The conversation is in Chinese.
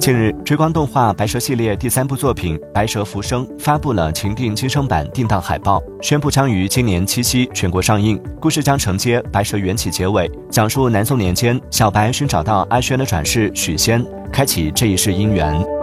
近日追光动画白蛇系列第三部作品白蛇浮生发布了情定今生版定档海报宣布将于今年七夕全国上映。故事将承接白蛇缘起结尾讲述南宋年间小白寻找到阿轩的转世许仙开启这一世姻缘。